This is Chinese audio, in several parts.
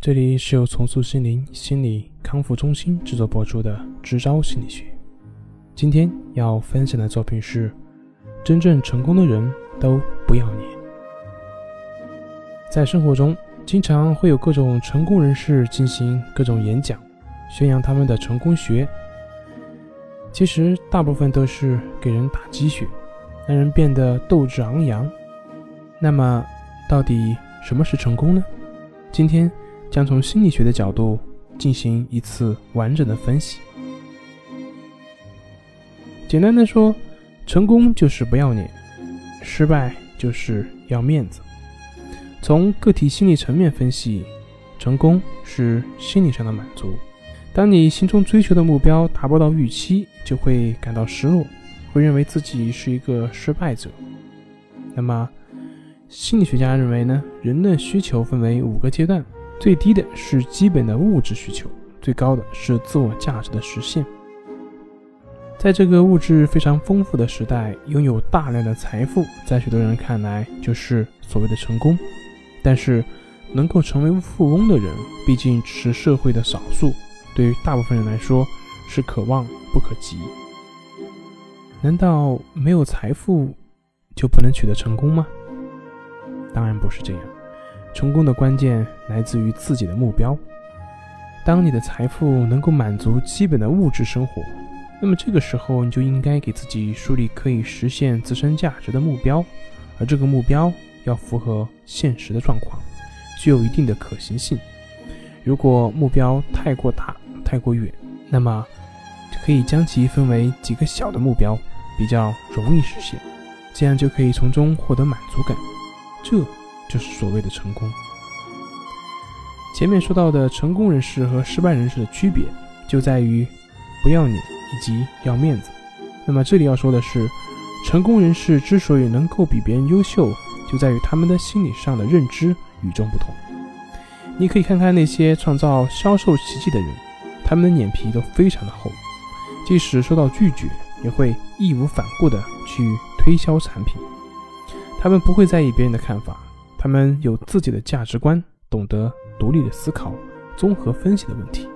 这里是由重塑心灵心理康复中心制作播出的《支招心理学》。今天要分享的作品是：真正成功的人都不要脸。在生活中，经常会有各种成功人士进行各种演讲，宣扬他们的成功学。其实，大部分都是给人打鸡血，让人变得斗志昂扬。那么，到底什么是成功呢？今天。将从心理学的角度进行一次完整的分析。简单的说，成功就是不要脸，失败就是要面子。从个体心理层面分析，成功是心理上的满足。当你心中追求的目标达不到预期，就会感到失落，会认为自己是一个失败者。那么，心理学家认为呢？人的需求分为五个阶段。最低的是基本的物质需求，最高的是自我价值的实现。在这个物质非常丰富的时代，拥有大量的财富，在许多人看来就是所谓的成功。但是，能够成为富翁的人，毕竟只是社会的少数，对于大部分人来说，是可望不可及。难道没有财富就不能取得成功吗？当然不是这样。成功的关键来自于自己的目标。当你的财富能够满足基本的物质生活，那么这个时候你就应该给自己树立可以实现自身价值的目标，而这个目标要符合现实的状况，具有一定的可行性。如果目标太过大、太过远，那么可以将其分为几个小的目标，比较容易实现，这样就可以从中获得满足感。这。就是所谓的成功。前面说到的成功人士和失败人士的区别，就在于不要脸以及要面子。那么这里要说的是，成功人士之所以能够比别人优秀，就在于他们的心理上的认知与众不同。你可以看看那些创造销售奇迹的人，他们的脸皮都非常的厚，即使受到拒绝，也会义无反顾的去推销产品。他们不会在意别人的看法。他们有自己的价值观，懂得独立的思考、综合分析的问题。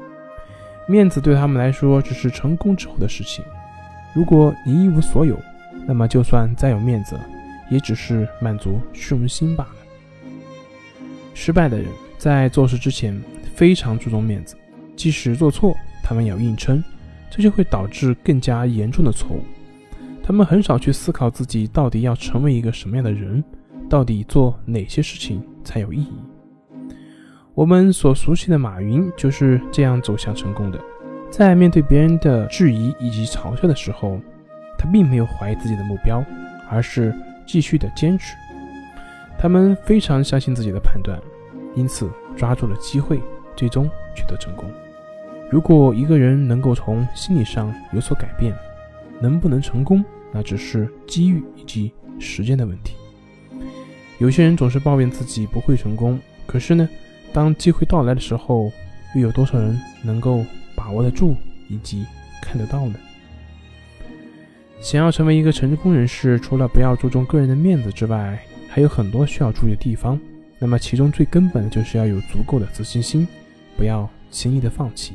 面子对他们来说只是成功之后的事情。如果你一无所有，那么就算再有面子，也只是满足虚荣心罢了。失败的人在做事之前非常注重面子，即使做错，他们也要硬撑，这就会导致更加严重的错误。他们很少去思考自己到底要成为一个什么样的人。到底做哪些事情才有意义？我们所熟悉的马云就是这样走向成功的。在面对别人的质疑以及嘲笑的时候，他并没有怀疑自己的目标，而是继续的坚持。他们非常相信自己的判断，因此抓住了机会，最终取得成功。如果一个人能够从心理上有所改变，能不能成功，那只是机遇以及时间的问题。有些人总是抱怨自己不会成功，可是呢，当机会到来的时候，又有多少人能够把握得住以及看得到呢？想要成为一个成功人士，除了不要注重个人的面子之外，还有很多需要注意的地方。那么，其中最根本的就是要有足够的自信心，不要轻易的放弃。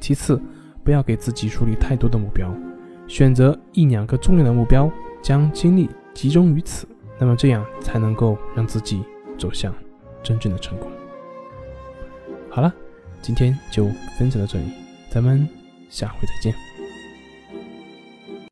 其次，不要给自己树立太多的目标，选择一两个重要的目标，将精力集中于此。那么这样才能够让自己走向真正的成功。好了，今天就分享到这里，咱们下回再见。